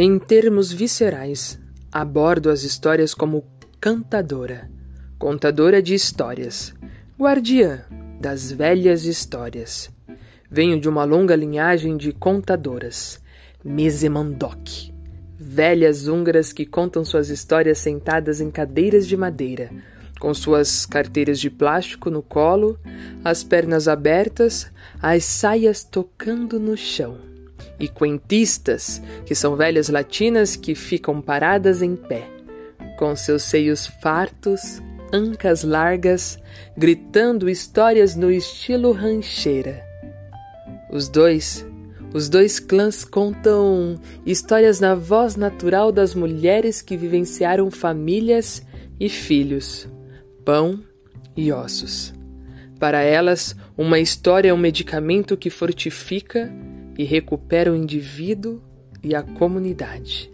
Em termos viscerais, abordo as histórias como cantadora, contadora de histórias, guardiã das velhas histórias. Venho de uma longa linhagem de contadoras, Mesemandok, velhas húngaras que contam suas histórias sentadas em cadeiras de madeira, com suas carteiras de plástico no colo, as pernas abertas, as saias tocando no chão. E quentistas, que são velhas latinas que ficam paradas em pé, com seus seios fartos, ancas largas, gritando histórias no estilo rancheira. Os dois, os dois clãs contam histórias na voz natural das mulheres que vivenciaram famílias e filhos, pão e ossos. Para elas, uma história é um medicamento que fortifica e recupera o indivíduo e a comunidade.